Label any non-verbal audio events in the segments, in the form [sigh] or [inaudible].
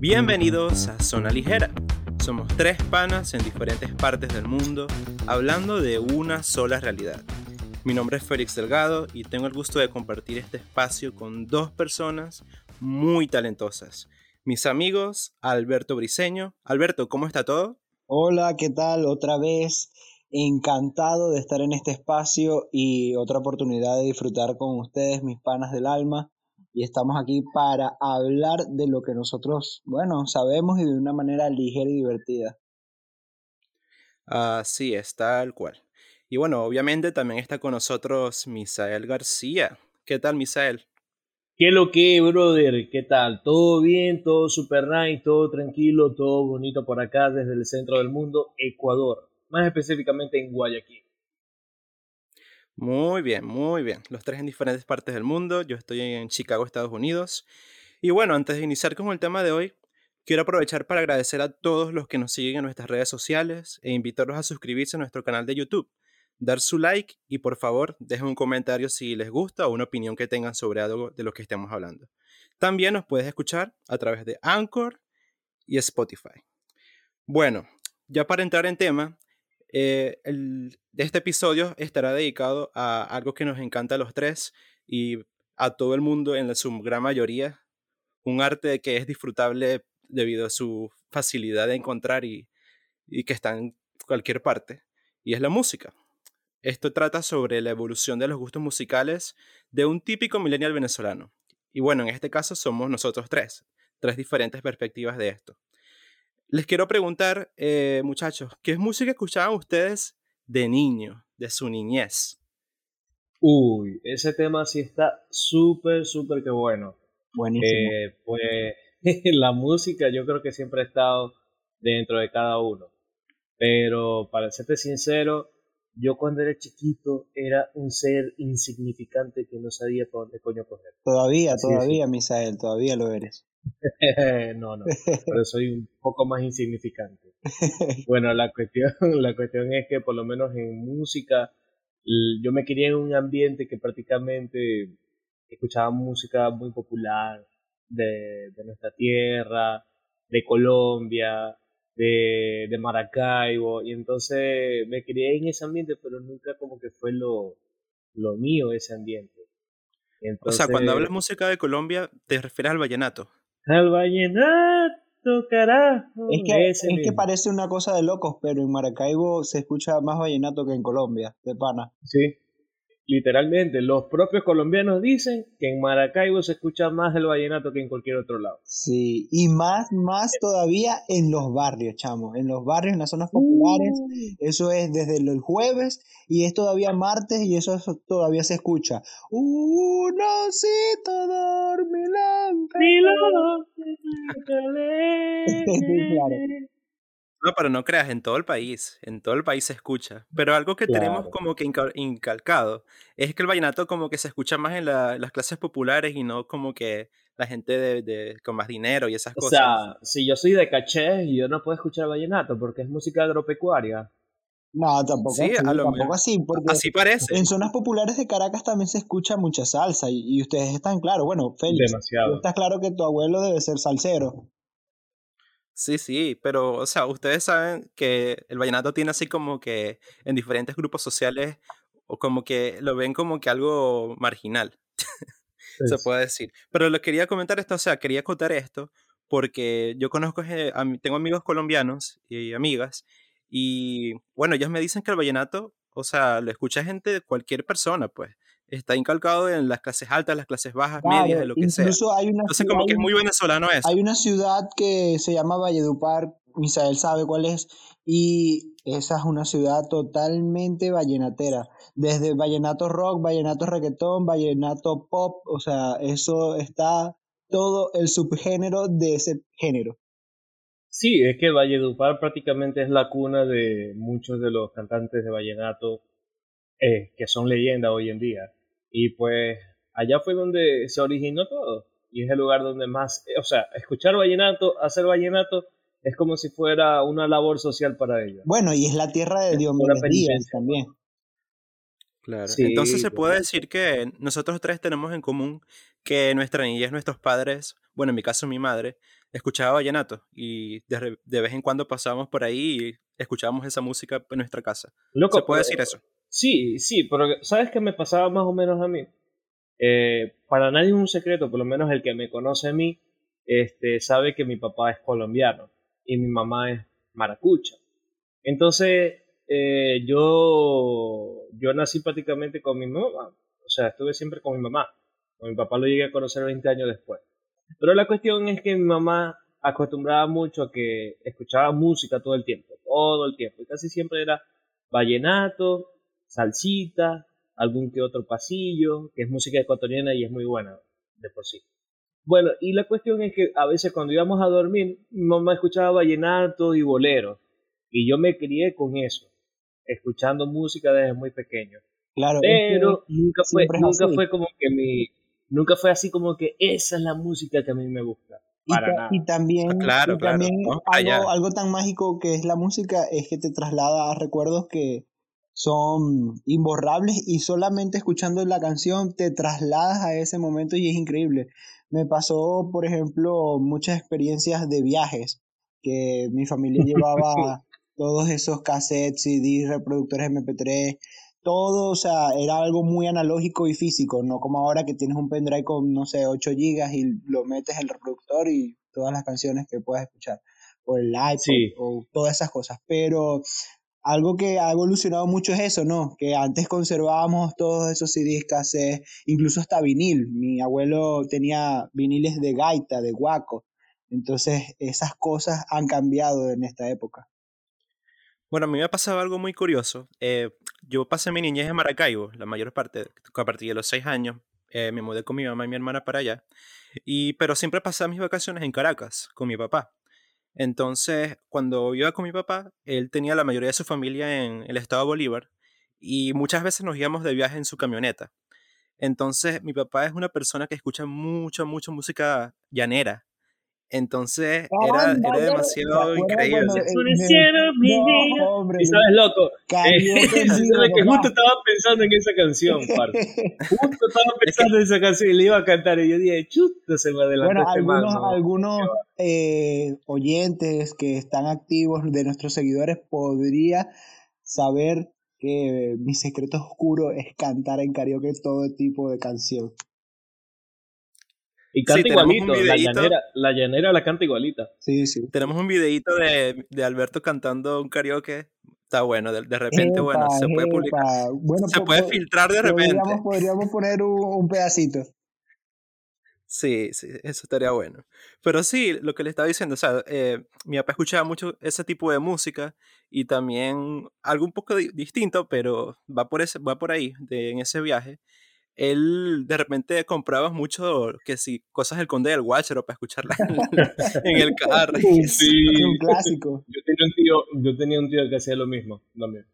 Bienvenidos a Zona Ligera. Somos tres panas en diferentes partes del mundo hablando de una sola realidad. Mi nombre es Félix Delgado y tengo el gusto de compartir este espacio con dos personas muy talentosas. Mis amigos Alberto Briseño. Alberto, ¿cómo está todo? Hola, ¿qué tal? Otra vez encantado de estar en este espacio y otra oportunidad de disfrutar con ustedes, mis panas del alma. Y estamos aquí para hablar de lo que nosotros, bueno, sabemos y de una manera ligera y divertida. Así es, tal cual. Y bueno, obviamente también está con nosotros Misael García. ¿Qué tal, Misael? ¿Qué lo que, brother? ¿Qué tal? ¿Todo bien? ¿Todo super nice? ¿Todo tranquilo? ¿Todo bonito por acá desde el centro del mundo? Ecuador. Más específicamente en Guayaquil. Muy bien, muy bien. Los tres en diferentes partes del mundo. Yo estoy en Chicago, Estados Unidos. Y bueno, antes de iniciar con el tema de hoy, quiero aprovechar para agradecer a todos los que nos siguen en nuestras redes sociales e invitarlos a suscribirse a nuestro canal de YouTube dar su like y por favor dejen un comentario si les gusta o una opinión que tengan sobre algo de lo que estemos hablando. También nos puedes escuchar a través de Anchor y Spotify. Bueno, ya para entrar en tema, eh, este episodio estará dedicado a algo que nos encanta a los tres y a todo el mundo en su gran mayoría, un arte que es disfrutable debido a su facilidad de encontrar y, y que está en cualquier parte, y es la música. Esto trata sobre la evolución de los gustos musicales de un típico millennial venezolano. Y bueno, en este caso somos nosotros tres, tres diferentes perspectivas de esto. Les quiero preguntar, eh, muchachos, ¿qué música escuchaban ustedes de niño, de su niñez? Uy, ese tema sí está súper, súper que bueno. Buenísimo. Eh, pues [laughs] la música yo creo que siempre ha estado dentro de cada uno. Pero para serte sincero, yo cuando era chiquito era un ser insignificante que no sabía por dónde coño coger. Todavía, todavía, Misael, todavía lo eres. [laughs] no, no, pero soy un poco más insignificante. [laughs] Bueno, la cuestión, [laughs] la cuestión es que por lo menos en música yo me quería en un ambiente que prácticamente escuchaba música muy popular de, de nuestra tierra, de Colombia, de, Maracaibo, y entonces me crié en ese ambiente, pero nunca como que fue lo, lo mío ese ambiente. o sea, cuando hablas música de Colombia, te refieres al vallenato. Al vallenato, carajo. Es que, es que parece una cosa de locos, pero en Maracaibo se escucha más vallenato que en Colombia, de pana. Sí, literalmente, los propios colombianos dicen que en Maracaibo se escucha más el vallenato que en cualquier otro lado. Sí, y más, más todavía en los barrios, chamo, en los barrios, en las zonas populares, eso es desde el jueves y es todavía martes y eso, todavía se escucha. Un osito dormilante. [laughs] claro. No, pero no creas, en todo el país, en todo el país se escucha. Pero algo que tenemos como que incalcado es que el vallenato como que se escucha más en las clases populares y no como que la gente de, con más dinero y esas cosas. O sea, si yo soy de caché y yo no puedo escuchar vallenato porque es música agropecuaria. No, tampoco así, tampoco así, porque así parece. En zonas populares de Caracas también se escucha mucha salsa y, ustedes están claros, bueno, Félix, Demasiado. estás claro que tu abuelo debe ser salsero. Sí, sí, pero, o sea, ustedes saben que el vallenato tiene así como que en diferentes grupos sociales, o como que lo ven como que algo marginal, [laughs] se puede decir. Pero lo quería comentar esto, o sea, quería contar esto, porque yo conozco, tengo amigos colombianos y amigas, y bueno, ellos me dicen que el vallenato, o sea, lo escucha gente de cualquier persona, pues está incalcado en las clases altas, las clases bajas, medias, de lo que sea. Hay una Entonces, como que es muy venezolano eso. Hay una ciudad que se llama Valledupar, Misael sabe cuál es, y esa es una ciudad totalmente vallenatera. Desde vallenato rock, vallenato reggaetón, vallenato pop, o sea, eso está todo el subgénero de ese género. Sí, es que Valledupar prácticamente es la cuna de muchos de los cantantes de vallenato eh, que son leyenda hoy en día. Y pues allá fue donde se originó todo. Y es el lugar donde más, o sea, escuchar vallenato, hacer vallenato, es como si fuera una labor social para ellos. Bueno, y es la tierra de Diomedes Díaz también. Claro. Entonces se puede decir que nosotros tres tenemos en común que nuestra niñez, nuestros padres, bueno, en mi caso mi madre, escuchaba vallenato y de, vez en cuando pasábamos por ahí y escuchábamos esa música en nuestra casa. ¿Se puede decir eso? Sí, sí, pero ¿sabes qué me pasaba más o menos a mí? Eh, para nadie es un secreto, por lo menos el que me conoce a mí, este, sabe que mi papá es colombiano y mi mamá es maracucha. Entonces, eh, yo, yo nací prácticamente con mi mamá, o sea, estuve siempre con mi mamá. Con mi papá lo llegué a conocer 20 años después. Pero la cuestión es que mi mamá acostumbraba mucho a que escuchaba música todo el tiempo, todo el tiempo. Y casi siempre era vallenato, salsita, algún que otro pasillo, que es música ecuatoriana y es muy buena de por sí. Bueno, y la cuestión es que a veces cuando íbamos a dormir, mi mamá escuchaba vallenato y bolero. Y yo me crié con eso, escuchando música desde muy pequeño. Claro, pero nunca fue, nunca fue como que mi, nunca fue así como que esa es la música que a mí me gusta. y, también, claro, también algo, algo, tan mágico que es la música es que te traslada a recuerdos que son imborrables y solamente escuchando la canción te trasladas a ese momento y es increíble. Me pasó, por ejemplo, muchas experiencias de viajes que mi familia [laughs] llevaba todos esos cassettes, CDs, reproductores MP3, todo, o sea, era algo muy analógico y físico, no como ahora que tienes un pendrive con, no sé, 8 gigas y lo metes en el reproductor y todas las canciones que puedas escuchar, o el iPod, o todas esas cosas. Pero algo que ha evolucionado mucho es eso, ¿no? Que antes conservábamos todos esos CDs, cassettes, incluso hasta vinil. Mi abuelo tenía viniles de gaita, de guaco. Entonces, esas cosas han cambiado en esta época. Bueno, a mí me ha pasado algo muy curioso. Eh, yo pasé mi niñez en Maracaibo, la mayor parte, a partir de los seis años. Eh, me mudé con mi mamá y mi hermana para allá. Y, pero siempre pasaba mis vacaciones en Caracas con mi papá. Entonces, cuando iba con mi papá, él tenía la mayoría de su familia en el estado Bolívar y muchas veces nos íbamos de viaje en su camioneta. Entonces, mi papá es una persona que escucha mucha, mucha música llanera. Entonces era, era demasiado increíble. y sabes, loco, eh, [laughs] que justo estaba pensando en esa canción, [laughs] Justo estaba pensando en esa canción y le iba a cantar y yo dije, chuta, se me adelantó bueno, este algunos, algunos eh, oyentes que están activos de nuestros seguidores podría saber que mi secreto oscuro es cantar en karaoke todo tipo de canción. Y canta igualito, la llanera, la llanera la canta igualita. Sí, sí. Tenemos un videito de, de Alberto cantando un karaoke. Está bueno, de, de repente, bueno, se puede publicar. se puede filtrar de repente. Podríamos, poner un, pedacito. Sí, sí, eso estaría bueno. Pero sí, lo que le estaba diciendo, o sea, eh, mi papá escuchaba mucho ese tipo de música y también algo un poco distinto, pero va por, ese, va por ahí, de, en ese viaje él de repente compraba mucho, que si, cosas del Conde del Guachero para escucharla [laughs] en el carro. Sí, [laughs] un clásico. Yo tenía un tío, yo tenía un tío que hacía lo mismo también.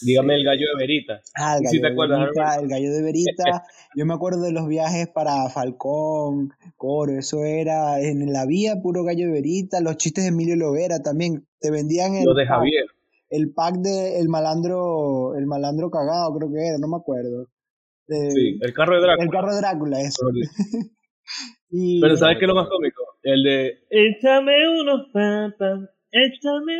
Dígame el gallo de Verita. Ah, el gallo, de, Verita, el gallo de Verita. [laughs] Yo me acuerdo de los viajes para Falcón, Coro, eso era en la vía, puro gallo de Verita. Los chistes de Emilio Lovera también. Te vendían el. Lo de Javier. el pack de el malandro, el malandro cagado, creo que era, no me acuerdo sí, el carro de Drácula. El carro de Drácula, eso. [laughs] Pero ¿sabes qué es lo más cómico? El de échame unos pam pam, échame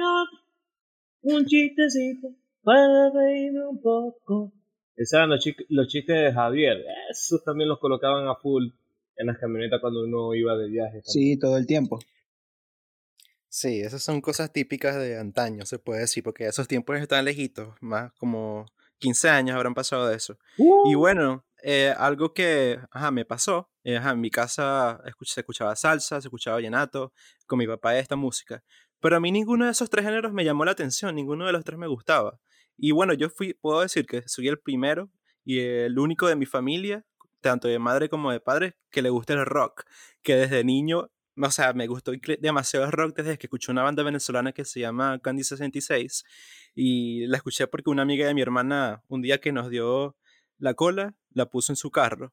un chistecito para reírme un poco. Esos eran los, los chistes de Javier. Esos también los colocaban a full en las camionetas cuando uno iba de viaje. Sí, todo el tiempo. Sí, esas son cosas típicas de antaño, se puede decir, porque esos tiempos están lejitos, más como 15 años habrán pasado de eso. Y ¡Uh! bueno, eh, algo que ajá, me pasó, eh, ajá, en mi casa se escuchaba salsa, se escuchaba vallenato, con mi papá esta música. Pero a mí ninguno de esos tres géneros me llamó la atención, ninguno de los tres me gustaba. Y bueno, yo fui, puedo decir que soy el primero y el único de mi familia, tanto de madre como de padre, que le gusta el rock, que desde niño o sea, me gustó demasiado el rock desde que escuché una banda venezolana que se llama Candy 66 y la escuché porque una amiga de mi hermana un día que nos dio la cola la puso en su carro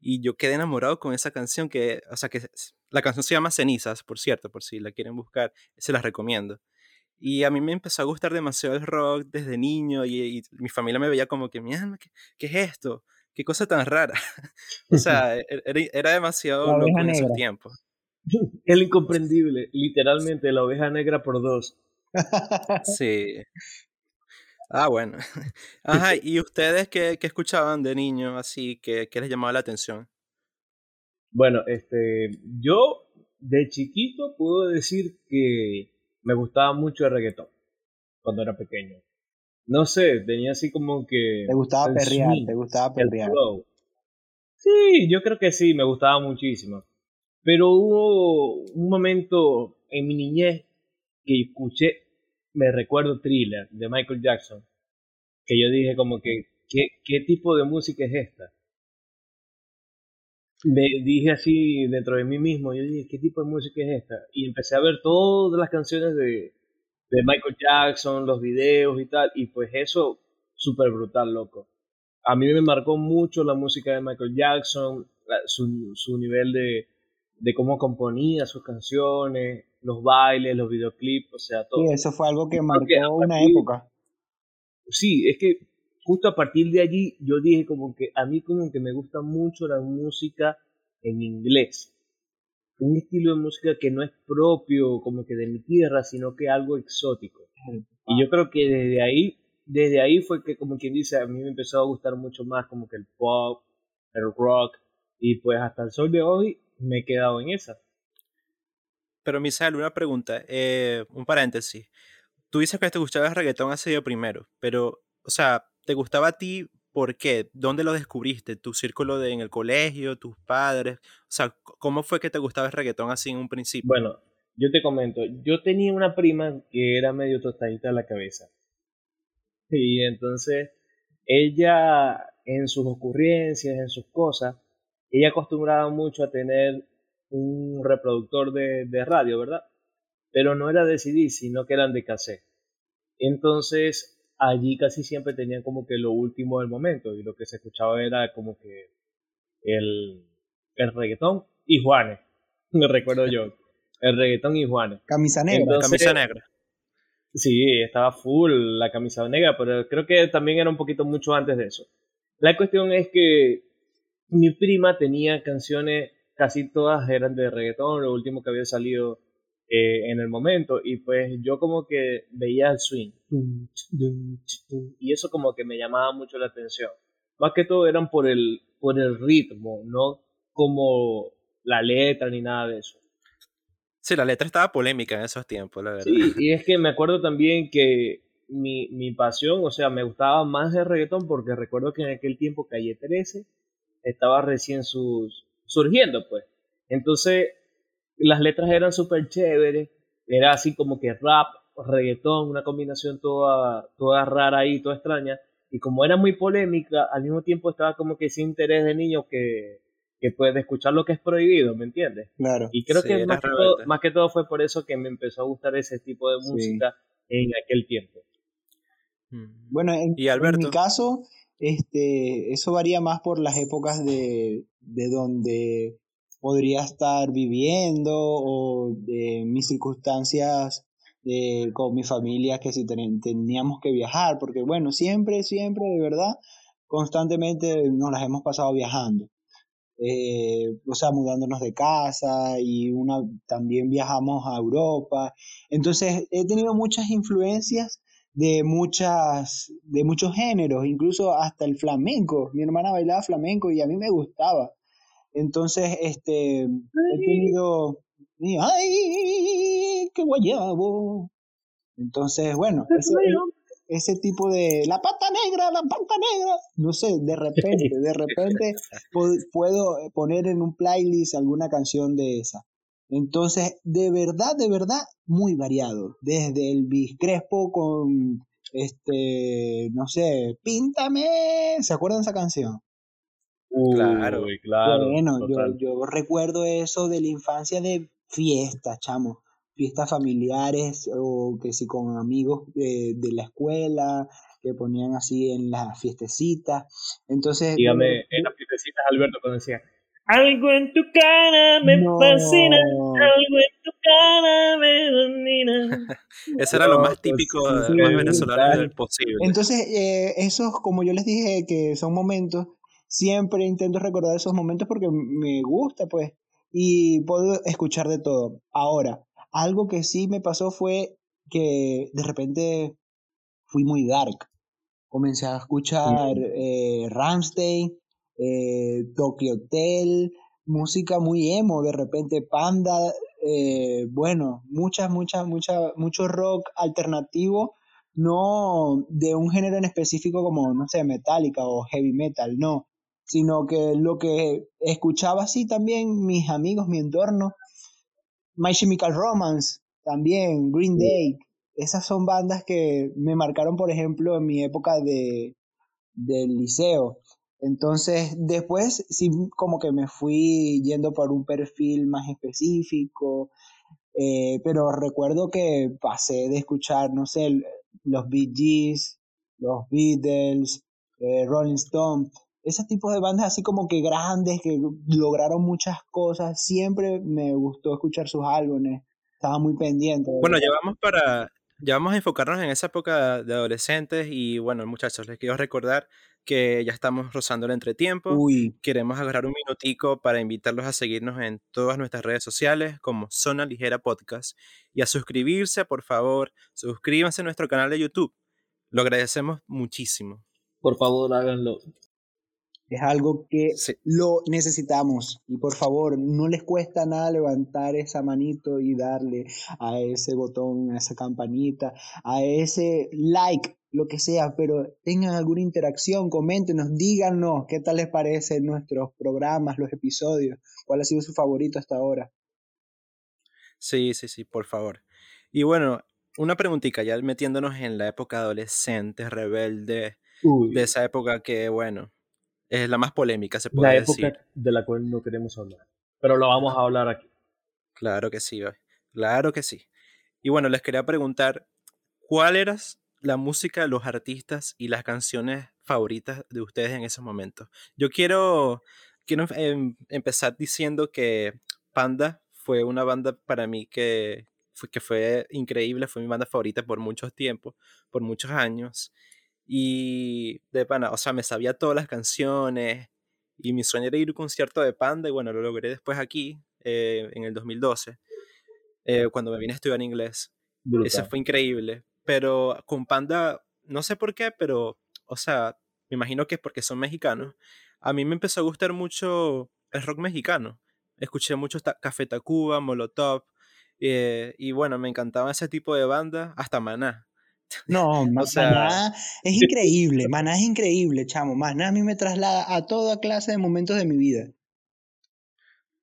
y yo quedé enamorado con esa canción que, o sea, que la canción se llama Cenizas, por cierto, por si la quieren buscar, se las recomiendo. Y a mí me empezó a gustar demasiado el rock desde niño y, mi familia me veía como que, mira, ¿qué, ¿qué, es esto? ¿Qué cosa tan rara? [laughs] o [laughs] sea, e, e, era, demasiado loco en esos tiempos. [laughs] El incomprendible, literalmente la oveja negra por dos. [laughs] Sí. Ah, bueno. [laughs] Ajá, ¿y ustedes qué, qué escuchaban de niño así que, que les llamaba la atención? Bueno, este, yo de chiquito puedo decir que me gustaba mucho el reggaetón cuando era pequeño. No sé, tenía así como que... Te gustaba perrear, te gustaba perrear. Sí, yo creo que sí, me gustaba muchísimo. Pero hubo un momento en mi niñez que escuché, me recuerdo Thriller de Michael Jackson, que yo dije como que, ¿qué, tipo de música es esta? me dije así dentro de mí mismo, yo dije, ¿qué tipo de música es esta? Y empecé a ver todas las canciones de, de Michael Jackson, los videos y tal, y pues eso, súper brutal, loco. A mí me marcó mucho la música de Michael Jackson, su, su nivel de, de cómo componía sus canciones, los bailes, los videoclips, o sea, todo. Sí, eso fue algo que marcó una época. Sí, es que justo a partir de allí yo dije como que a mí como que me gusta mucho la música en inglés. Un estilo de música que no es propio como que de mi tierra, sino que algo exótico. Y yo creo que desde ahí, desde ahí fue que como quien dice, a mí me empezó a gustar mucho más como que el pop, el rock, y pues hasta el sol de hoy me he quedado en esa. Pero Misael, una pregunta, eh, un paréntesis. Tú dices que te gustaba el reggaetón hace yo primero, pero, o sea, ¿Te gustaba a ti? ¿Por qué? ¿Dónde lo descubriste? ¿Tu círculo de, en el colegio? ¿Tus padres? O sea, ¿cómo fue que te gustaba el reggaetón así en un principio? Bueno, yo te comento. Yo tenía una prima que era medio tostadita de la cabeza. Y entonces, ella, en sus ocurrencias, en sus cosas, ella acostumbraba mucho a tener un reproductor de, de radio, ¿verdad? Pero no era de CD, sino que eran de cassette. Entonces, allí casi siempre tenían como que lo último del momento y lo que se escuchaba era como que el, el reggaetón y Juanes, [laughs] me recuerdo yo, el reggaetón y Juanes. Camisa negra. camisa negra. Sí, estaba full la camisa negra, pero creo que también era un poquito mucho antes de eso. La cuestión es que mi prima tenía canciones, casi todas eran de reggaetón, lo último que había salido eh, en el momento y pues yo como que veía el swing y eso como que me llamaba mucho la atención. Más que todo eran por el, por el ritmo, no como la letra ni nada de eso. Sí, la letra estaba polémica en esos tiempos, la verdad. Sí, y es que me acuerdo también que mi, mi pasión, o sea, me gustaba más el reggaetón porque recuerdo que en aquel tiempo Calle 13 estaba recién sus, surgiendo, pues. Entonces, las letras eran súper chéveres, era así como que rap, reggaetón, una combinación toda, toda rara ahí, toda extraña, y como era muy polémica, al mismo tiempo estaba como que ese interés de niño que, que puede escuchar lo que es prohibido, ¿me entiendes? Claro. Y creo que más que, todo, más que, todo, fue por eso que me empezó a gustar ese tipo de música en aquel tiempo. Mm. Bueno, en, en, mi caso, este, eso varía más por las épocas de, de donde podría estar viviendo o de mis circunstancias de, con mi familia que si teníamos que viajar, porque bueno, siempre, siempre, de verdad, constantemente nos las hemos pasado viajando. Eh, o sea, mudándonos de casa y una, también viajamos a Europa. Entonces, he tenido muchas influencias de muchas de muchos géneros, incluso hasta el flamenco. Mi hermana bailaba flamenco y a mí me gustaba. Entonces, este, he tenido, ¡ay, qué guayabo! Entonces, bueno, ese, tipo de, la pata negra, la pata negra, no sé, de repente, de repente puedo poner en un playlist alguna canción de esa. Entonces, de verdad, de verdad, muy variado. Desde el Crespo con, este, no sé, Píntame, ¿se acuerdan de esa canción? claro, claro. Bueno, yo, recuerdo eso de la infancia de fiestas, chamo. Fiestas familiares o que si con amigos de, la escuela que ponían así en las fiestecitas. Entonces. Dígame, en las fiestecitas, Alberto, cuando decía, Algo en tu cara me fascina, algo en tu cara me domina. [laughs] Ese era lo más típico, más venezolano posible. Entonces, eh, esos, como yo les dije, que son momentos, siempre intento recordar esos momentos porque me gusta, pues, y puedo escuchar de todo. Ahora, algo que sí me pasó fue que de repente fui muy dark. Comencé a escuchar eh, Ramstein, eh, Tokyo Hotel, música muy emo, de repente Panda, eh, bueno, muchas, muchas, muchas, mucho rock alternativo, no de un género en específico como, no sé, Metallica o Heavy Metal, no, sino que lo que escuchaba así también mis amigos, mi entorno, My Chemical Romance, también Green Day, esas son bandas que me marcaron, por ejemplo, en mi época de, del liceo. Entonces, después sí como que me fui yendo por un perfil más específico, eh, pero recuerdo que pasé de escuchar, no sé, los Bee Gees, los Beatles, eh, Rolling Stone, ese tipo de bandas así como que grandes, que lograron muchas cosas, siempre me gustó escuchar sus álbumes, estaba muy pendiente. Bueno, llevamos para, ya vamos a enfocarnos en esa época de adolescentes y bueno, muchachos, les quiero recordar que ya estamos rozando el entretiempo. Uy. Queremos agarrar un minutico para invitarlos a seguirnos en todas nuestras redes sociales como Zona Ligera Podcast y a suscribirse, por favor, suscríbanse a nuestro canal de YouTube. Lo agradecemos muchísimo. Por favor, háganlo. Es algo que lo necesitamos. Y por favor, no les cuesta nada levantar esa manito y darle a ese botón, a esa campanita, a ese like, lo que sea, pero tengan alguna interacción, coméntenos, díganos qué tal les parece nuestros programas, los episodios, cuál ha sido su favorito hasta ahora. Sí, sí, sí, por favor. Y bueno, una preguntita, ya metiéndonos en la época adolescente, rebelde, de esa época que, bueno, es la más polémica, se puede decir. La época de la cual no queremos hablar. Pero lo vamos a hablar aquí. Claro que sí, claro que sí. Y bueno, les quería preguntar, ¿cuál era la música, los artistas y las canciones favoritas de ustedes en esos momentos? Yo quiero, quiero em, empezar diciendo que Panda fue una banda para mí que fue, que fue increíble, fue mi banda favorita por muchos tiempos, por muchos años. Y de pana, o sea, me sabía todas las canciones y mi sueño era ir a un concierto de Panda y bueno, lo logré después aquí, eh, en el 2012, eh, cuando me vine a estudiar inglés. Eso fue increíble. Pero con Panda, no sé por qué, pero, o sea, me imagino que es porque son mexicanos. A mí me empezó a gustar mucho el rock mexicano. Escuché mucho Café Tacuba, Molotov, eh, y bueno, me encantaba ese tipo de banda, hasta Maná. No, [laughs] Maná es increíble, Maná es increíble, chamo. Maná a mí me traslada a toda clase de momentos de mi vida.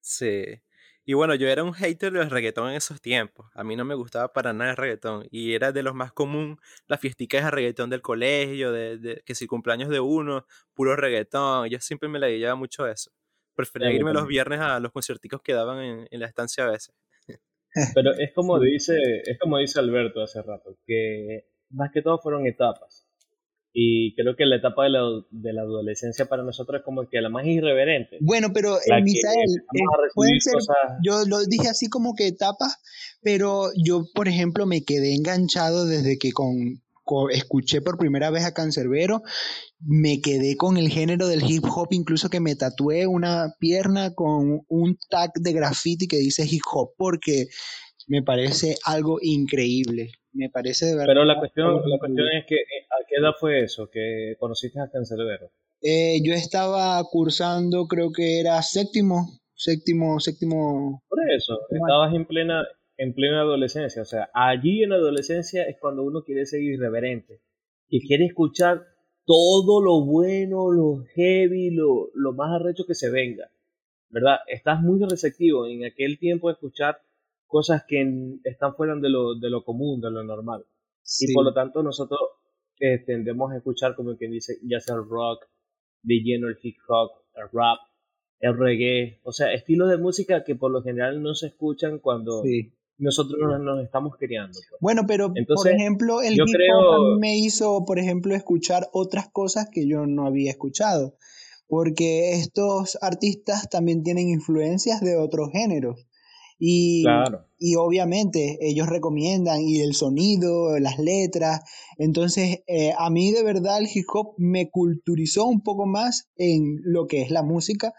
Sí. Y bueno, yo era un hater del reggaetón en esos tiempos. A mí no me gustaba para nada el reggaetón. Y era de los más común las fiesticas de reggaetón del colegio, de, que si cumpleaños de uno, puro reggaetón. Yo siempre me la llevaba mucho eso. Prefería irme los viernes a los concierticos que daban en, en la estancia a veces. [laughs] Pero es como dice, es como dice Alberto hace rato, que más que todo fueron etapas. Y creo que la etapa de la, de la adolescencia para nosotros es como que la más irreverente. Bueno, pero eh, Misael, eh, yo lo dije así como que etapas, pero yo, por ejemplo, me quedé enganchado desde que con, escuché por primera vez a Cancerbero, me quedé con el género del hip hop, incluso que me tatué una pierna con un tag de graffiti que dice hip hop, porque me parece algo increíble. Me parece de verdad. Pero la cuestión, la cuestión es que, eh, ¿a qué edad fue eso que conociste a Cancelbero? Eh, yo estaba cursando, creo que era séptimo, séptimo, séptimo. Por eso, estabas en plena, en plena adolescencia. O sea, allí en la adolescencia es cuando uno quiere ser irreverente y quiere escuchar todo lo bueno, lo heavy, lo, lo más arrecho que se venga. ¿Verdad? Estás muy receptivo en aquel tiempo de escuchar cosas que están fuera de lo, de lo común, de lo normal. Y por lo tanto nosotros eh, tendemos a escuchar como quien dice, ya sea el rock, de lleno el hip hop, el rap, el reggae, o sea, estilos de música que por lo general no se escuchan cuando nosotros nos, estamos criando. Pues. Bueno, pero por ejemplo, el hip hop me hizo, por ejemplo, escuchar otras cosas que yo no había escuchado. porque estos artistas también tienen influencias de otros géneros. Y, y obviamente ellos recomiendan y el sonido, las letras. Entonces, eh, a mí de verdad el hip hop me culturizó un poco más en lo que es la música,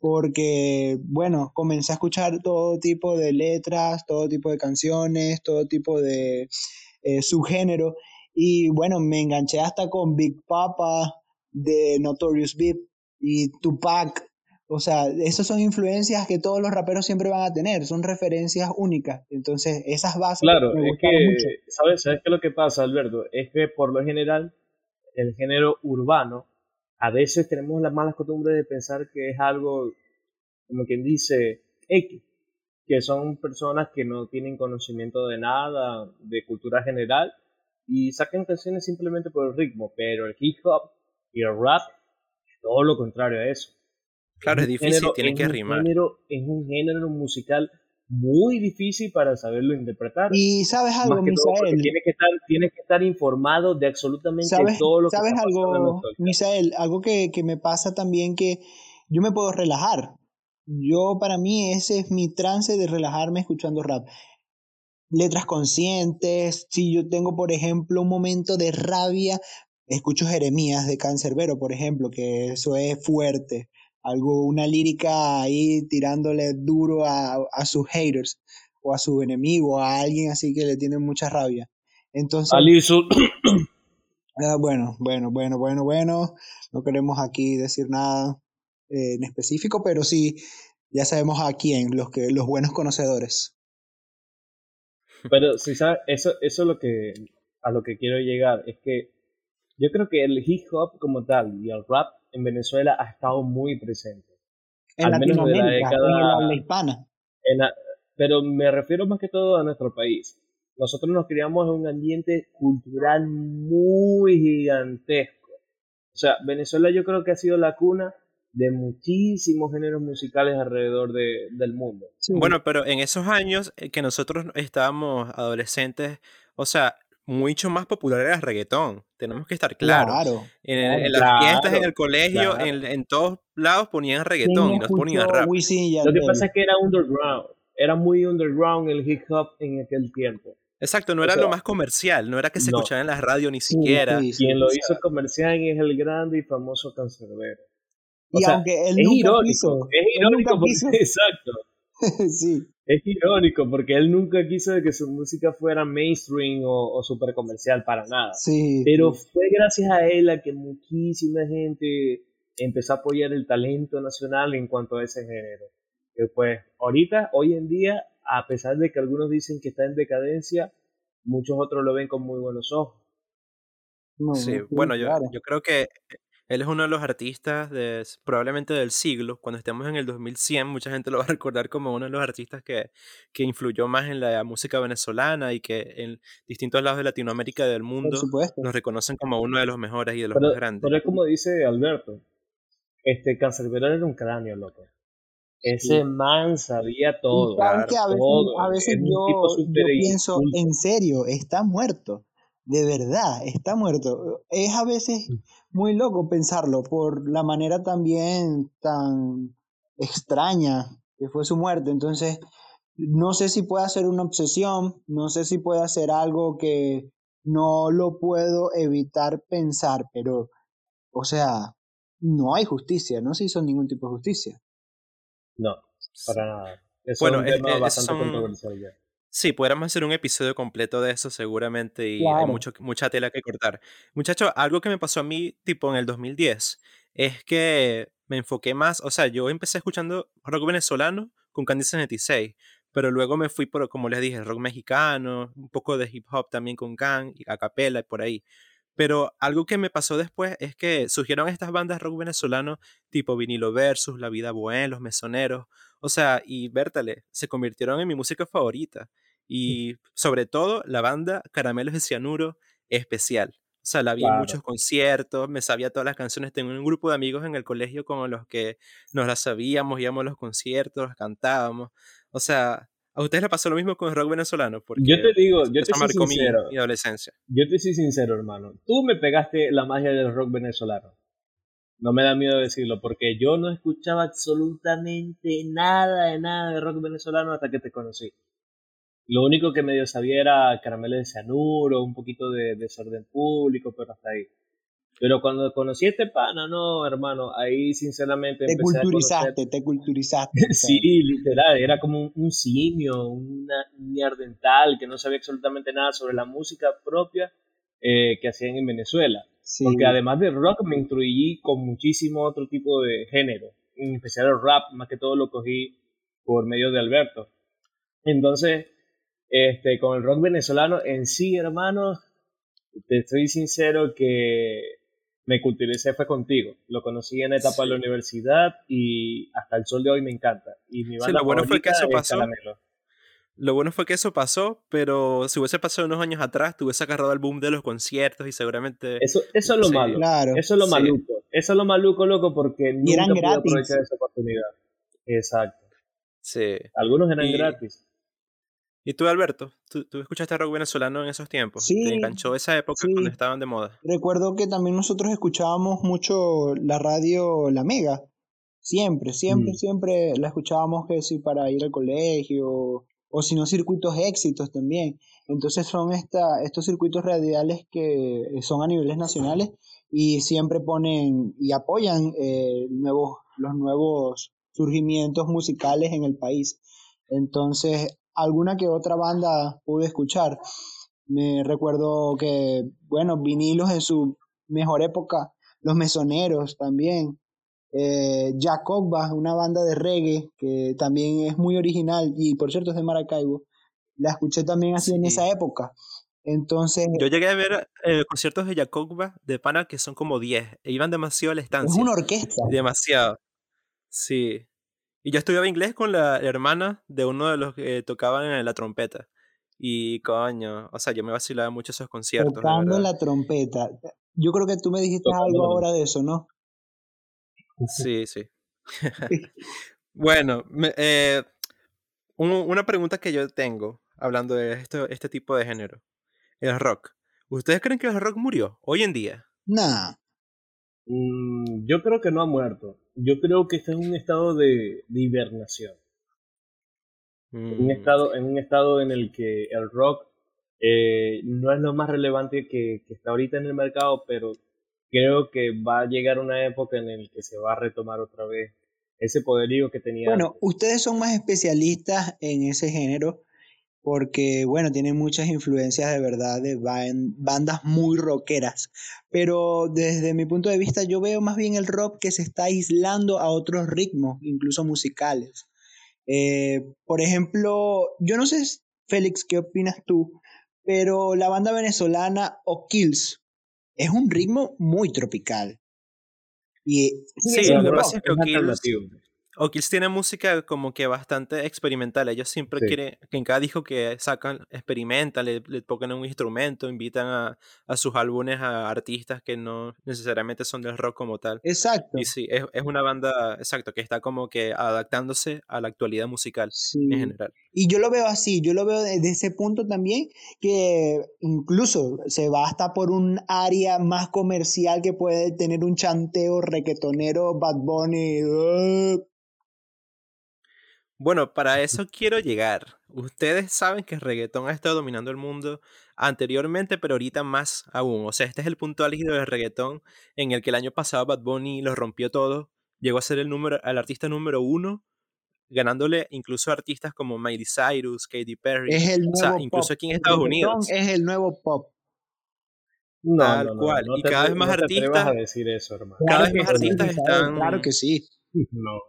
porque, bueno, comencé a escuchar todo tipo de letras, todo tipo de canciones, todo tipo de eh, subgénero. Y bueno, me enganché hasta con Big Papa de Notorious Big y Tupac o sea, esas son influencias que todos los raperos siempre van a tener, son referencias únicas. Entonces, esas bases claro, me es que, mucho. ¿sabes? ¿Sabes qué es lo que pasa, Alberto? Es que por lo general, el género urbano, a veces tenemos las malas costumbres de pensar que es algo, como quien dice, X, que son personas que no tienen conocimiento de nada, de cultura general, y sacan canciones simplemente por el ritmo, pero el hip hop y el rap es todo lo contrario a eso Claro, es, difícil, tiene que rimar. es un género musical muy difícil para saberlo interpretar. Y sabes algo, Misael. Tienes que, estar, que estar informado de absolutamente todo lo que ¿sabes algo, Misael? Algo que, que me pasa también que yo me puedo relajar. Yo, para mí, ese es mi trance de relajarme escuchando rap. Letras conscientes. Si yo tengo, por ejemplo, un momento de rabia, escucho Jeremías de Cancerbero, por ejemplo, que eso es fuerte algo, una lírica ahí tirándole duro a, a sus haters o a su enemigo, a alguien así que le tiene mucha rabia. Entonces, [clears throat] ah, bueno, bueno, bueno, bueno, bueno, no queremos aquí decir nada eh, en específico, pero sí, ya sabemos a quién, los, que, los buenos conocedores. Pero si sabes, eso, eso es lo que, a lo que quiero llegar, es que yo creo que el hip hop como tal y el rap en Venezuela ha estado muy presente. En al menos de la década, en la hispana. pero me refiero más que todo a nuestro país. Nosotros nos criamos en un ambiente cultural muy gigantesco. O sea, Venezuela yo creo que ha sido la cuna de muchísimos géneros musicales alrededor de, del mundo. Bueno, pero en esos años eh, que nosotros estábamos adolescentes, o sea, mucho más popular era el reggaetón. Tenemos que estar claros. Claro, en, las fiestas, en el colegio, en, todos lados ponían reggaetón y nos ponían rap. Lo que pasa es que era underground. Era muy underground el hip hop en aquel tiempo. Exacto, no era lo más comercial, no era que se escuchaba en la radio ni siquiera. Quien lo hizo comercial es el grande y famoso cancerbero. y aunque él es irónico, es irónico porque, [laughs] exacto. [laughs] sí. Es irónico porque él nunca quiso de que su música fuera mainstream o, o super comercial para nada. Sí. Pero fue gracias a él a que muchísima gente empezó a apoyar el talento nacional en cuanto a ese género. Que pues ahorita, hoy en día, a pesar de que algunos dicen que está en decadencia, muchos otros lo ven con muy buenos ojos. sí, bueno, yo, yo creo que él es uno de los artistas de, probablemente del siglo. Cuando estemos en el 2100, mucha gente lo va a [laughs] recordar como uno de los artistas que, que influyó más en la música venezolana y que en distintos lados de Latinoamérica y del mundo nos reconocen como uno de los mejores y de los más grandes. Pero es como dice Alberto, este Cancerbero era un cráneo, loco. Ese man sabía todo. a veces, yo, yo pienso, en serio, está muerto. De verdad, está muerto. Es a veces muy loco pensarlo por la manera también tan extraña que fue su muerte. Entonces, no sé si puede ser una obsesión, no sé si puede ser algo que no lo puedo evitar pensar, pero, o sea, no hay justicia, no se hizo ningún tipo de justicia. No, para nada. bueno, es, bastante controversial ya. Sí, podríamos hacer un episodio completo de eso seguramente y hay mucho, mucha tela que cortar. Muchachos, algo que me pasó a mí tipo en el 2010 es que me enfoqué más, o sea, yo empecé escuchando rock venezolano con Candy 76, pero luego me fui por, como les dije, rock mexicano, un poco de hip hop también con Can, y a capela y por ahí. Pero algo que me pasó después es que surgieron estas bandas rock venezolano tipo Vinilo Versus, La Vida Buena, Los Mesoneros, o sea, y Bertale, se convirtieron en mi música favorita. Y sobre todo la banda Caramelos de Cianuro especial. O sea, la vi en muchos conciertos, me sabía todas las canciones. Tengo un grupo de amigos en el colegio con los que nos las sabíamos, íbamos a los conciertos, cantábamos. O sea, ¿a ustedes les pasó lo mismo con el rock venezolano? Porque yo te digo, yo te soy sincero. Mi, adolescencia. Yo te soy sincero, hermano. Tú me pegaste la magia del rock venezolano. No me da miedo decirlo, porque yo no escuchaba absolutamente nada de nada de rock venezolano hasta que te conocí. Lo único que medio sabía era caramelos de cianuro, un poquito de desorden público, pero hasta ahí. Pero cuando conocí a este pana, no, hermano, ahí sinceramente te culturizaste, te culturizaste. [laughs] sí, literal, era como un, simio, una dental que no sabía absolutamente nada sobre la música propia eh, que hacían en Venezuela. Porque además de rock me instruí con muchísimo otro tipo de género, en especial el rap, más que todo lo cogí por medio de Alberto. Entonces, este, con el rock venezolano en sí, hermano, te estoy sincero que me culturicé fue contigo. Lo conocí en etapa de la universidad y hasta el sol de hoy me encanta. Y mi banda lo bueno fue que eso pasó. Lo bueno fue que eso pasó, pero si hubiese pasado unos años atrás, te hubiese agarrado el boom de los conciertos y seguramente... Eso, eso es lo malo. Claro. Eso es lo maluco. Eso es lo maluco, loco, porque nunca pude aprovechar esa oportunidad. Exacto. Sí. Algunos eran gratis. ¿Y tú, Alberto? ¿Tú, ¿Tú, escuchaste rock venezolano en esos tiempos? Sí. ¿Te enganchó esa época cuando estaban de moda? Recuerdo que también nosotros escuchábamos mucho la radio La Mega. Siempre, siempre, mm. siempre la escuchábamos que sí para ir al colegio o si no circuitos éxitos también. Entonces son esta, estos circuitos radiales que son a niveles nacionales y siempre ponen y apoyan eh, nuevos, los nuevos surgimientos musicales en el país. Entonces alguna que otra banda pude escuchar. Me recuerdo que, bueno, vinilos en su mejor época, Los Mesoneros también, eh, Jacobba, una banda de reggae que también es muy original y por cierto es de Maracaibo. La escuché también así en esa época. Entonces. Yo llegué a ver eh, conciertos de Jacobba de pana que son como 10. E iban demasiado a la estancia. Es una orquesta. Demasiado. Sí. Y yo estudiaba inglés con la hermana de uno de los que tocaban en la trompeta. Y coño, o sea, yo me vacilaba mucho esos conciertos. Tocando la trompeta. Yo creo que tú me dijiste algo ahora de eso, ¿no? Sí, sí. [laughs] bueno, eh, una pregunta que yo tengo hablando de esto, este tipo de género. El rock. ¿Ustedes creen que el rock murió hoy en día? Nah. Mm, yo creo que no ha muerto. Yo creo que está en un estado de, hibernación. En, un mm. estado, en un estado en el que el rock eh, no es lo más relevante que, está ahorita en el mercado, pero creo que va a llegar una época en la que se va a retomar otra vez ese poderío que tenía. Bueno, ustedes son más especialistas en ese género porque bueno, tiene muchas influencias de verdad de bandas muy rockeras, pero desde mi punto de vista yo veo más bien el rock que se está aislando a otros ritmos, incluso musicales. Eh, por ejemplo, yo no sé, Félix, ¿qué opinas tú? Pero la banda venezolana O'Kills es un ritmo muy tropical. Y sí, lo que pasa es que O'Kills, O'Kills tiene música como que bastante experimental. Ellos siempre quieren, que en cada disco que sacan, experimentan, le, le tocan un instrumento, invitan a, a, sus álbumes a artistas que no necesariamente son del rock como tal. Exacto. Y sí, es, es una banda, exacto, que está como que adaptándose a la actualidad musical en general. Y yo lo veo así, yo lo veo desde ese punto también, que incluso se va hasta por un área más comercial que puede tener un chanteo requetonero, Bad Bunny. Uh, bueno, para eso quiero llegar. Ustedes saben que el reggaetón ha estado dominando el mundo anteriormente, pero ahorita más aún. O sea, este es el punto álgido del reggaetón en el que el año pasado Bad Bunny lo rompió todo. Llegó a ser el, número, el artista número uno, ganándole incluso a artistas como Miley Cyrus, Katy Perry. Es el nuevo o sea, incluso aquí en Estados Unidos. Es el nuevo pop. No, Tal cual. y cada vez más artistas. A decir eso, hermano. Cada vez más artistas están. Claro que sí. No,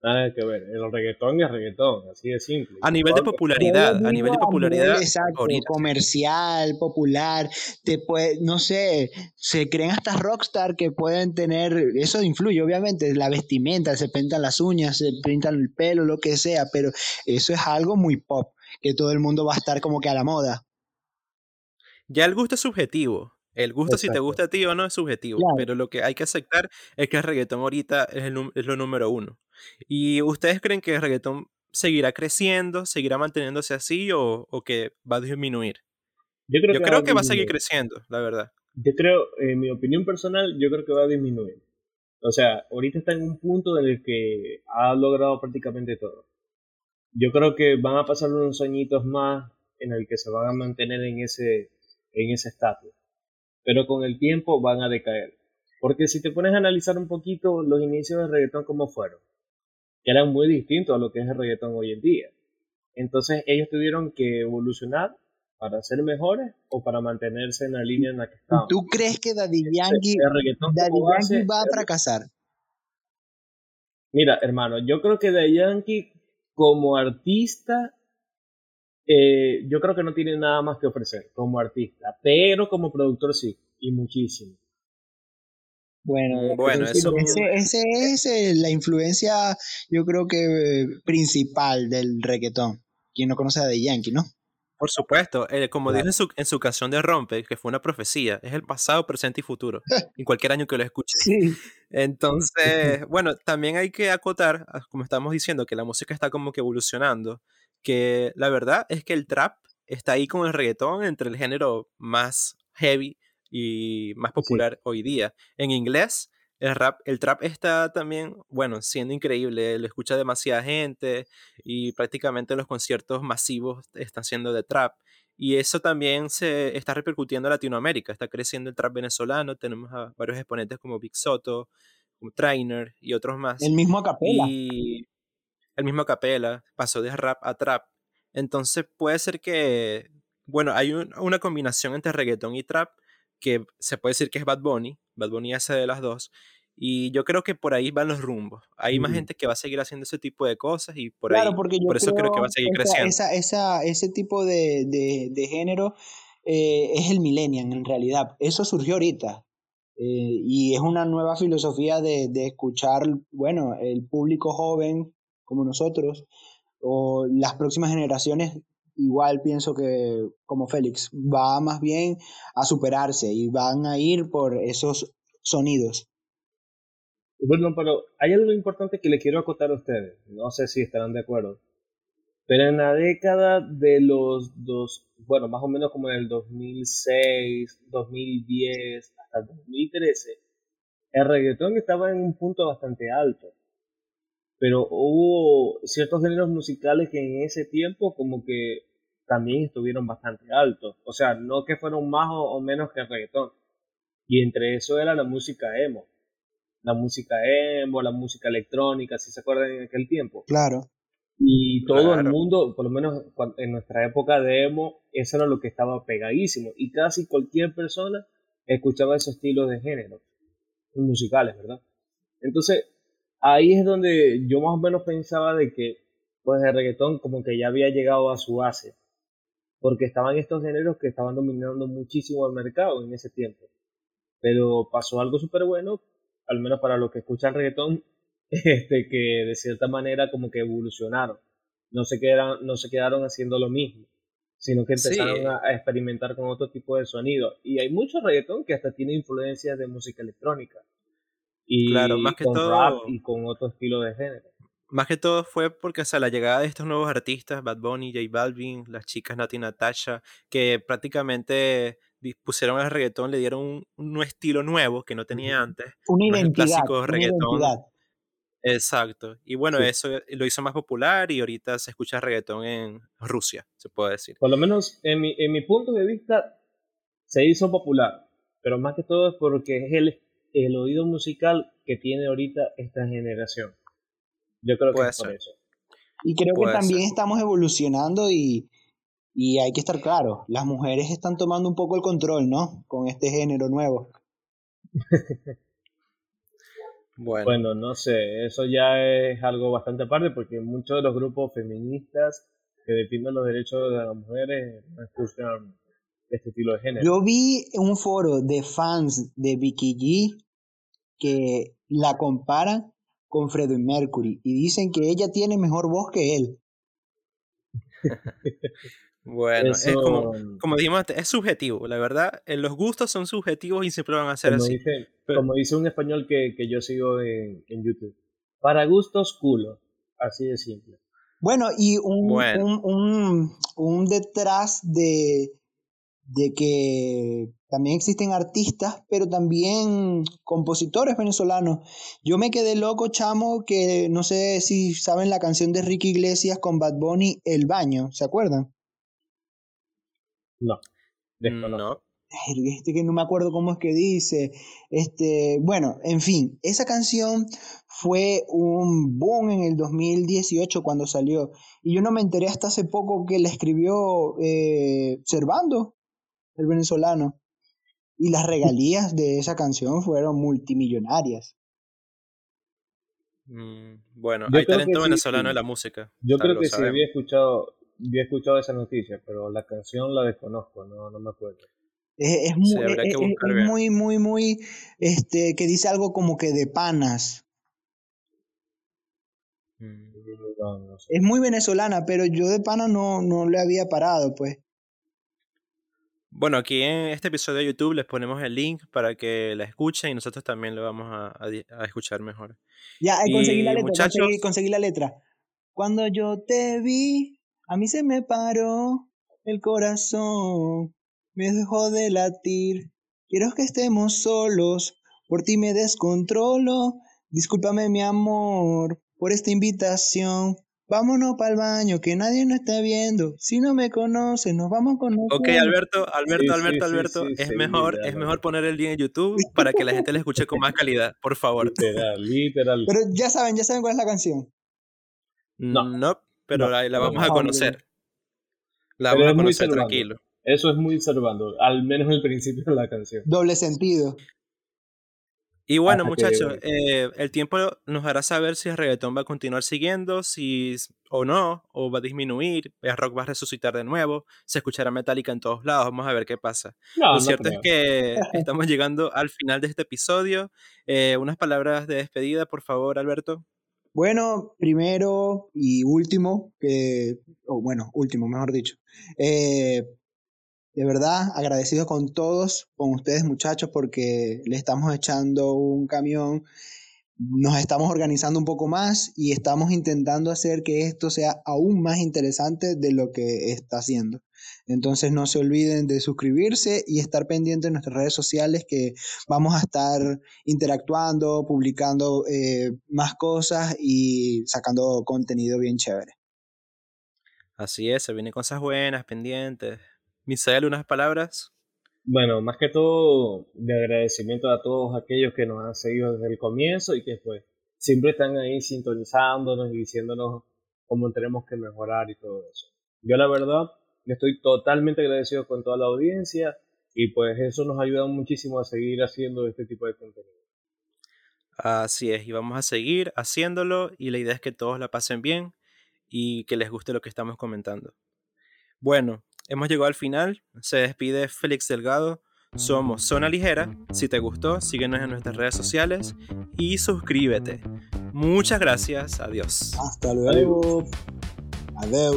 Nada que ver, el reggaetón es reggaetón, así de simple. A nivel de popularidad, a nivel de popularidad. Exacto, comercial, popular, te puede, no sé, se creen hasta rockstar que pueden tener, eso influye obviamente, la vestimenta, se pintan las uñas, se pintan el pelo, lo que sea, pero eso es algo muy pop, que todo el mundo va a estar como que a la moda. Ya el gusto es subjetivo. El gusto, si te gusta a ti o no, es subjetivo. Pero lo que hay que aceptar es que el reggaetón ahorita es, el, es lo número uno. ¿Y ustedes creen que el reggaetón seguirá creciendo, seguirá manteniéndose así o, o que va a disminuir? Yo creo, que, creo va que, va a seguir creciendo, la verdad. Yo creo, en mi opinión personal, yo creo que va a disminuir. O sea, ahorita está en un punto en el que ha logrado prácticamente todo. Yo creo que van a pasar unos añitos más en el que se van a mantener en ese en ese estatus. Pero con el tiempo van a decaer. Porque si te pones a analizar un poquito los inicios del reggaetón como fueron, que eran muy distintos a lo que es el reggaetón hoy en día. Entonces ellos tuvieron que evolucionar para ser mejores o para mantenerse en la línea en la que estaban. ¿Tú crees que Daddy Yankee, Daddy va a fracasar? Mira, hermano, yo creo que Daddy Yankee como artista, eh, yo creo que no tiene nada más que ofrecer como artista, pero como productor sí, y muchísimo. Bueno, bueno eso... ese, es eh, la influencia, yo creo que principal del reggaetón. Quien no conoce a Daddy Yankee, ¿no? Por supuesto, eh, como dijo en su, en su canción de Rompe, que fue una profecía, es el pasado, presente y futuro, en cualquier año que lo escuche. [laughs] Sí. Entonces, bueno, también hay que acotar, ah, como estamos diciendo, que la música está como que evolucionando, que la verdad es que el trap está ahí con el reggaetón entre el género más heavy y más popular hoy día. En inglés, el rap, el trap está también, bueno, siendo increíble, lo escucha demasiada gente y prácticamente los conciertos masivos están siendo de trap. Y eso también se está repercutiendo en Latinoamérica, está creciendo el trap venezolano, tenemos a varios exponentes como Big Soto, como Trainer y otros más. El mismo Capela. Y el mismo Capela pasó de rap a trap. Entonces puede ser que, bueno, hay una combinación entre reggaetón y trap que se puede decir que es Bad Bunny, Bad Bunny hace de las dos, y yo creo que por ahí van los rumbos. Hay más gente que va a seguir haciendo ese tipo de cosas y por ahí, por eso creo que va a seguir creciendo. Esa, esa, ese tipo de, de, de género eh, es el millennial en realidad. Eso surgió ahorita. Eh, y es una nueva filosofía de, de escuchar, bueno, el público joven como nosotros o las próximas generaciones igual pienso que como Félix va más bien a superarse y van a ir por esos sonidos. Bueno, pero hay algo importante que le quiero acotar a ustedes. No sé si estarán de acuerdo. Pero en la década de los dos, bueno, más o menos como en el 2006, 2010, hasta el 2013, el reggaetón estaba en un punto bastante alto. Pero hubo ciertos géneros musicales que en ese tiempo como que también estuvieron bastante altos. O sea, no que fueron más o, menos que el reggaetón. Y entre eso era la música emo. La música emo, la música electrónica, si se acuerdan en aquel tiempo. Claro. Y todo el mundo, por lo menos en nuestra época de emo, eso era lo que estaba pegadísimo. Y casi cualquier persona escuchaba esos estilos de género musicales, ¿verdad? Entonces, ahí es donde yo más o menos pensaba de que pues el reggaetón como que ya había llegado a su base porque estaban estos géneros que estaban dominando muchísimo el mercado en ese tiempo. Pero pasó algo súper bueno, al menos para los que escuchan reggaetón, [laughs] este, que de cierta manera como que evolucionaron. No se quedaron, no se quedaron haciendo lo mismo, sino que empezaron a, experimentar con otro tipo de sonido. Y hay mucho reggaetón que hasta tiene influencias de música electrónica. Y claro, más que con todo... rap y con otro estilo de género más que todo fue porque, o la llegada de estos nuevos artistas, Bad Bunny, J Balvin, las chicas Nati Natasha, que prácticamente pusieron al reggaetón, le dieron un, estilo nuevo que no tenía antes. Un identidad. clásico reggaetón. Exacto. Y bueno, eso lo hizo más popular y ahorita se escucha reggaetón en Rusia, se puede decir. Por lo menos en mi, en mi punto de vista se hizo popular, pero más que todo es porque es el, el oído musical que tiene ahorita esta generación. Yo creo que es por eso. Y creo que también estamos evolucionando y, y hay que estar claro, las mujeres están tomando un poco el control, ¿no? Con este género nuevo. [laughs] bueno. bueno, no sé, eso ya es algo bastante aparte porque muchos de los grupos feministas que defienden los derechos de las mujeres no escuchan este estilo de género. Yo vi un foro de fans de Vicky G que la comparan con Freddie Mercury y dicen que ella tiene mejor voz que él. [laughs] bueno, es como, como dijimos antes, es subjetivo, la verdad. Eh, los gustos son subjetivos y siempre van a ser así. Como dice un español que, que yo sigo en, en, YouTube. Para gustos, culo. Así de simple. Bueno, y un, un, un, un detrás de, de que también existen artistas, pero también compositores venezolanos. Yo me quedé loco, chamo, que no sé si saben la canción de Ricky Iglesias con Bad Bunny, El Baño, ¿se acuerdan? No, no. Este que no me acuerdo cómo es que dice. Este, bueno, en fin, esa canción fue un boom en el 2018 cuando salió. Y yo no me enteré hasta hace poco que la escribió eh, Servando, el venezolano. Y las regalías de esa canción fueron multimillonarias. Mm, bueno, hay talento venezolano en la música. Yo creo que sí había escuchado, había escuchado esa noticia, pero la canción la desconozco, no, no me acuerdo. Es, muy, muy, muy, muy, este, que dice algo como que de panas. Mm. Es muy venezolana, pero yo de pana no, no le había parado, pues. Bueno, aquí en este episodio de YouTube les ponemos el link para que la escuchen y nosotros también lo vamos a, escuchar mejor. Ya, conseguí la letra, conseguí, la letra. Cuando yo te vi, a mí se me paró el corazón, me dejó de latir. Quiero que estemos solos, por ti me descontrolo. Discúlpame mi amor por esta invitación. Vámonos para el baño, que nadie nos está viendo. Si no me conoce, nos vamos con nosotros. Ok, Alberto, Alberto, Alberto, Alberto. es mejor, es mejor poner el link en YouTube para que la gente le escuche con más calidad, por favor. Literal, literal. Pero ya saben, ya saben cuál es la canción. No, no pero la, vamos a conocer. La vamos a conocer tranquilo. Eso es muy observando, al menos el principio de la canción. Doble sentido. Y bueno, muchachos, eh, el tiempo nos hará saber si el reggaetón va a continuar siguiendo, si o no, o va a disminuir, el rock va a resucitar de nuevo, se escuchará Metallica en todos lados, vamos a ver qué pasa. Lo cierto es que [laughs] estamos llegando al final de este episodio. Eh, unas palabras de despedida, por favor, Alberto. Bueno, primero y último, o bueno, último, mejor dicho. Eh, de verdad, agradecido con todos, con ustedes muchachos, porque le estamos echando un camión, nos estamos organizando un poco más y estamos intentando hacer que esto sea aún más interesante de lo que está haciendo. Entonces no se olviden de suscribirse y estar pendientes en nuestras redes sociales que vamos a estar interactuando, publicando eh, más cosas y sacando contenido bien chévere. Así es, se vienen cosas buenas, pendientes. Misael, unas palabras. Bueno, más que todo de agradecimiento a todos aquellos que nos han seguido desde el comienzo y que pues siempre están ahí sintonizándonos y diciéndonos cómo tenemos que mejorar y todo eso. Yo la verdad estoy totalmente agradecido con toda la audiencia y pues eso nos ayuda muchísimo a seguir haciendo este tipo de contenido. Así es, y vamos a seguir haciéndolo y la idea es que todos la pasen bien y que les guste lo que estamos comentando. Bueno, hemos llegado al final. Se despide Félix Delgado. Somos Zona Ligera. Si te gustó, síguenos en nuestras redes sociales y suscríbete. Muchas gracias. Adiós. Hasta luego. Adiós.